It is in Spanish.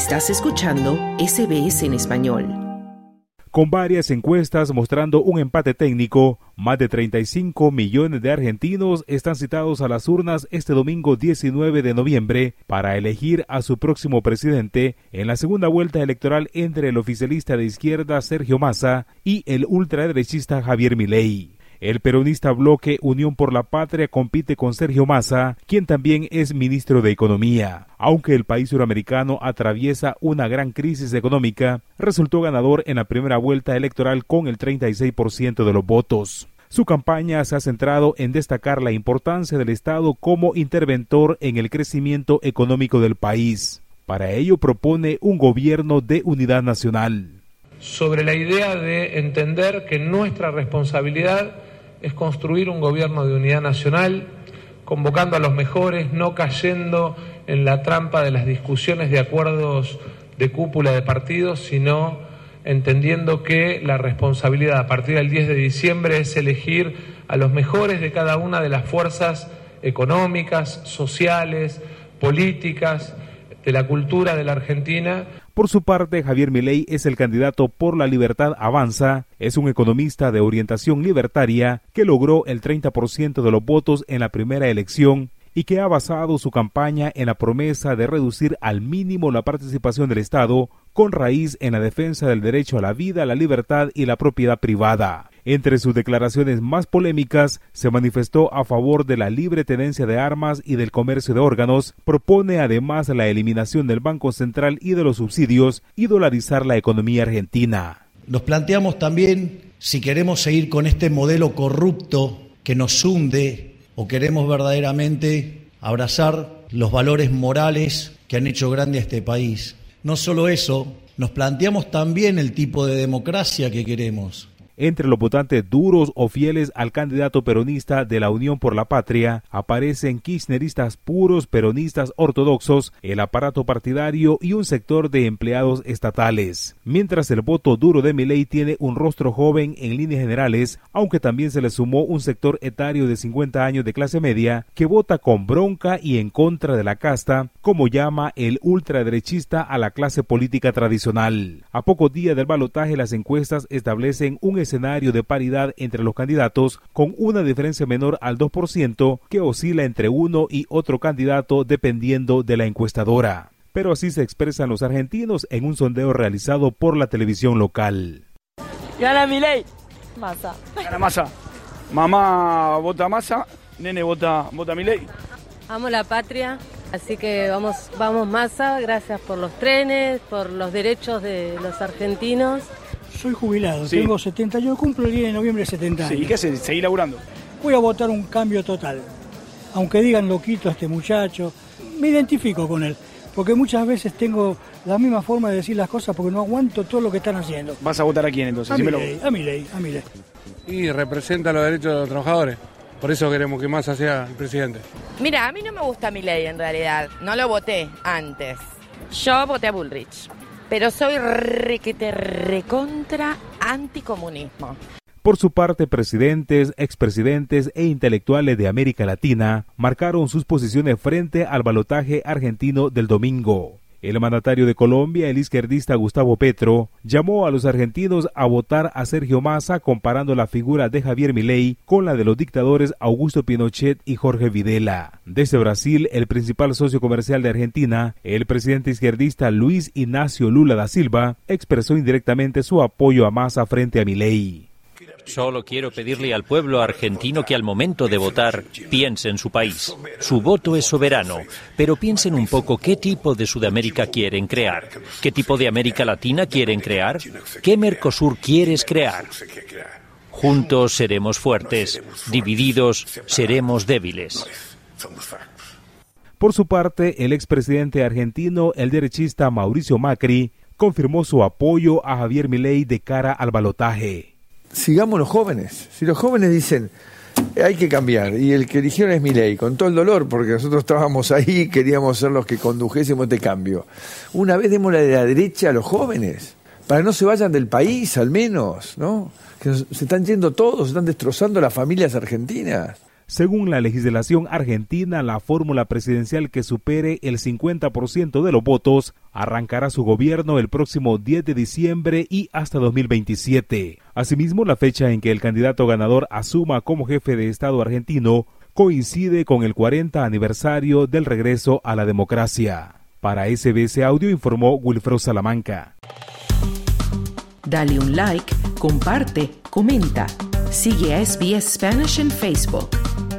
Estás escuchando SBS en español. Con varias encuestas mostrando un empate técnico, más de 35 millones de argentinos están citados a las urnas este domingo 19 de noviembre para elegir a su próximo presidente en la segunda vuelta electoral entre el oficialista de izquierda Sergio Massa y el ultraderechista Javier Milei. El peronista bloque Unión por la Patria compite con Sergio Massa, quien también es ministro de Economía. Aunque el país suramericano atraviesa una gran crisis económica, resultó ganador en la primera vuelta electoral con el 36% de los votos. Su campaña se ha centrado en destacar la importancia del Estado como interventor en el crecimiento económico del país. Para ello propone un gobierno de unidad nacional. Sobre la idea de entender que nuestra responsabilidad es construir un gobierno de unidad nacional, convocando a los mejores, no cayendo en la trampa de las discusiones de acuerdos de cúpula de partidos, sino entendiendo que la responsabilidad a partir del 10 de diciembre es elegir a los mejores de cada una de las fuerzas económicas, sociales, políticas, de la cultura de la Argentina por su parte, Javier Milei es el candidato por la libertad avanza, es un economista de orientación libertaria que logró el 30% de los votos en la primera elección y que ha basado su campaña en la promesa de reducir al mínimo la participación del Estado con raíz en la defensa del derecho a la vida, la libertad y la propiedad privada. Entre sus declaraciones más polémicas, se manifestó a favor de la libre tenencia de armas y del comercio de órganos, propone además la eliminación del Banco Central y de los subsidios y dolarizar la economía argentina. Nos planteamos también si queremos seguir con este modelo corrupto que nos hunde o queremos verdaderamente abrazar los valores morales que han hecho grande a este país. No solo eso, nos planteamos también el tipo de democracia que queremos. Entre los votantes duros o fieles al candidato peronista de la Unión por la Patria aparecen kirchneristas puros, peronistas ortodoxos, el aparato partidario y un sector de empleados estatales. Mientras el voto duro de Milei tiene un rostro joven en líneas generales, aunque también se le sumó un sector etario de 50 años de clase media que vota con bronca y en contra de la casta, como llama el ultraderechista a la clase política tradicional. A pocos días del balotaje las encuestas establecen un escenario de paridad entre los candidatos con una diferencia menor al 2% que oscila entre uno y otro candidato dependiendo de la encuestadora. Pero así se expresan los argentinos en un sondeo realizado por la televisión local. Gana ley. Masa. Gana Masa. Mamá vota Masa, nene vota, vota ley. Amo la patria, así que vamos, vamos Masa, gracias por los trenes, por los derechos de los argentinos soy jubilado, tengo 70 años, cumplo el día de noviembre 70 años. ¿Y qué haces? ¿Seguir laburando? Voy a votar un cambio total. Aunque digan loquito a este muchacho, me identifico con él. Porque muchas veces tengo la misma forma de decir las cosas porque no aguanto todo lo que están haciendo. ¿Vas a votar a quién entonces? A mi ley, a mi ley, a mi ley. Y representa los derechos de los trabajadores. Por eso queremos que Massa sea el presidente. Mira, a mí no me gusta mi ley en realidad. No lo voté antes. Yo voté a Bullrich pero soy requete recontra anticomunismo. Por su parte, presidentes, expresidentes e intelectuales de América Latina marcaron sus posiciones frente al balotaje argentino del domingo. El mandatario de Colombia, el izquierdista Gustavo Petro, llamó a los argentinos a votar a Sergio Massa comparando la figura de Javier Milei con la de los dictadores Augusto Pinochet y Jorge Videla. Desde Brasil, el principal socio comercial de Argentina, el presidente izquierdista Luis Ignacio Lula da Silva, expresó indirectamente su apoyo a Massa frente a Milei. Solo quiero pedirle al pueblo argentino que al momento de votar piense en su país. Su voto es soberano, pero piensen un poco qué tipo de Sudamérica quieren crear, qué tipo de América Latina quieren crear, qué Mercosur quieres crear. Juntos seremos fuertes, divididos seremos débiles. Por su parte, el expresidente argentino, el derechista Mauricio Macri, confirmó su apoyo a Javier Milei de cara al balotaje sigamos los jóvenes. Si los jóvenes dicen, hay que cambiar, y el que eligieron es mi ley, con todo el dolor, porque nosotros estábamos ahí y queríamos ser los que condujésemos este cambio. Una vez demos la de la derecha a los jóvenes, para que no se vayan del país al menos, ¿no? Que se están yendo todos, se están destrozando las familias argentinas. Según la legislación argentina, la fórmula presidencial que supere el 50% de los votos arrancará su gobierno el próximo 10 de diciembre y hasta 2027. Asimismo, la fecha en que el candidato ganador asuma como jefe de Estado argentino coincide con el 40 aniversario del regreso a la democracia. Para SBS Audio informó Wilfredo Salamanca. Dale un like, comparte, comenta. Sigue SBS Spanish en Facebook.